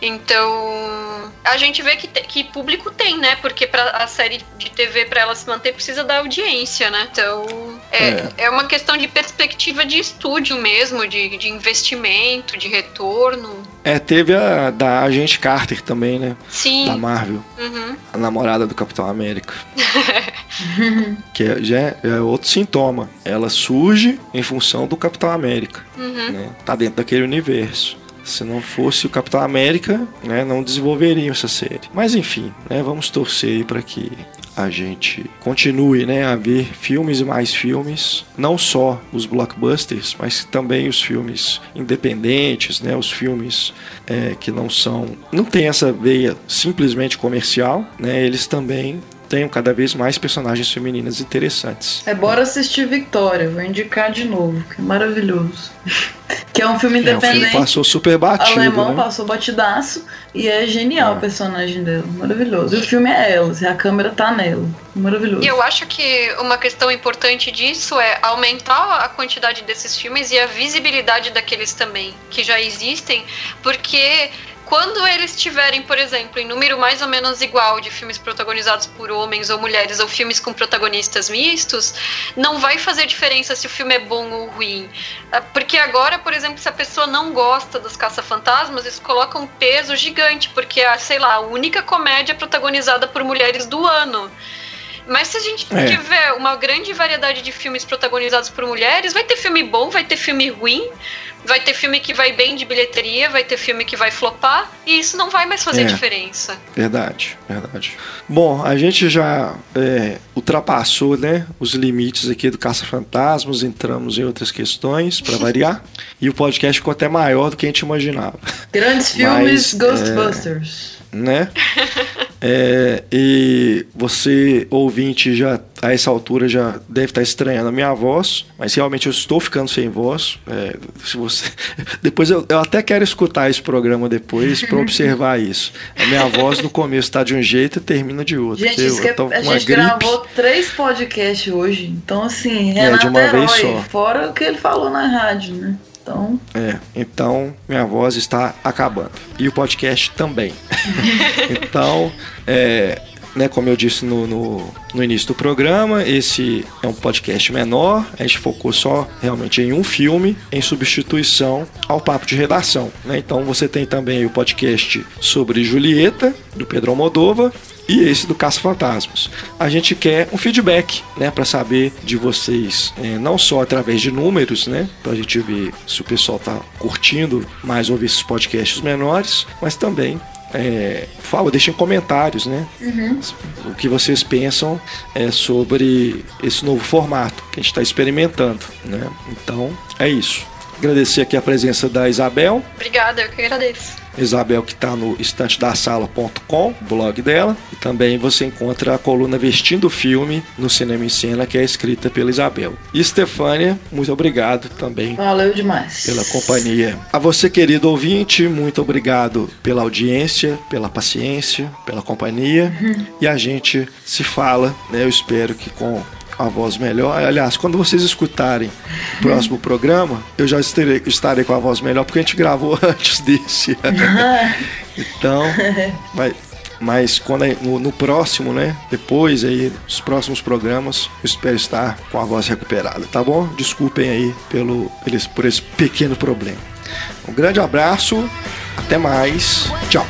Então, a gente vê que, que público tem, né? Porque para a série de TV, para ela se manter, precisa da audiência, né? Então, é, é. é uma questão de perspectiva de estúdio mesmo, de, de investimento, de retorno. É, teve a da Agente Carter também, né? Sim. Da Marvel. Uhum. A namorada do Capitão América. que é, já é, é, outro sintoma. Ela surge em função do Capitão América. Uhum. Né? Tá dentro daquele universo. Se não fosse o Capitão América, né, não desenvolveriam essa série. Mas enfim, né, vamos torcer aí para que a gente continue né, a ver filmes e mais filmes, não só os blockbusters, mas também os filmes independentes, né, os filmes é, que não são. não tem essa veia simplesmente comercial, né, eles também tenham cada vez mais personagens femininas interessantes. É bora assistir Victoria, vou indicar de novo, que é maravilhoso. que é um filme independente. É, um filme passou super batido. Alemão né? passou batidaço e é genial é. o personagem dela, maravilhoso. E o filme é ela, a câmera tá nela, maravilhoso. E eu acho que uma questão importante disso é aumentar a quantidade desses filmes e a visibilidade daqueles também que já existem, porque quando eles tiverem, por exemplo, em número mais ou menos igual de filmes protagonizados por homens ou mulheres ou filmes com protagonistas mistos, não vai fazer diferença se o filme é bom ou ruim. Ah, porque agora, por exemplo, se a pessoa não gosta dos caça-fantasmas, isso coloca um peso gigante, porque é, sei lá, a única comédia protagonizada por mulheres do ano. Mas se a gente é. tiver uma grande variedade de filmes protagonizados por mulheres, vai ter filme bom, vai ter filme ruim, vai ter filme que vai bem de bilheteria, vai ter filme que vai flopar, e isso não vai mais fazer é, diferença. Verdade, verdade. Bom, a gente já é, ultrapassou né, os limites aqui do Caça-Fantasmas, entramos em outras questões, para variar, e o podcast ficou até maior do que a gente imaginava. Grandes filmes Mas, é, Ghostbusters né? É, e você, ouvinte, já a essa altura já deve estar estranhando a minha voz, mas realmente eu estou ficando sem voz. É, se você, depois eu, eu, até quero escutar esse programa depois para observar isso. A minha voz no começo está de um jeito e termina de outro. Gente, eu, eu a gente gripe. gravou três podcasts hoje, então assim, Renato é, de uma Herói, vez só. fora o que ele falou na rádio, né? Então. É, então minha voz está acabando. E o podcast também. então, é, né, como eu disse no, no, no, início do programa, esse é um podcast menor. A gente focou só realmente em um filme, em substituição ao papo de redação. Né? Então você tem também o podcast sobre Julieta, do Pedro Almodova, e esse do Caça Fantasmas. A gente quer um feedback, né, para saber de vocês, é, não só através de números, né, para a gente ver se o pessoal tá curtindo mais ouvir esses podcasts menores, mas também é, fala, deixem comentários, né? Uhum. O que vocês pensam é, sobre esse novo formato que a gente está experimentando, né? Então, é isso. Agradecer aqui a presença da Isabel. Obrigada, eu que agradeço. Isabel, que está no estantedasala.com, blog dela. E também você encontra a coluna Vestindo o Filme no Cinema em Cena, que é escrita pela Isabel. E Stefânia, muito obrigado também. Valeu demais. Pela companhia. A você, querido ouvinte, muito obrigado pela audiência, pela paciência, pela companhia. Uhum. E a gente se fala, né? Eu espero que com a voz melhor. Aliás, quando vocês escutarem o próximo programa, eu já estarei, estarei com a voz melhor, porque a gente gravou antes desse. então, mas, mas quando no, no, próximo, né? Depois aí, os próximos programas, eu espero estar com a voz recuperada, tá bom? Desculpem aí pelo, por esse pequeno problema. Um grande abraço, até mais, tchau.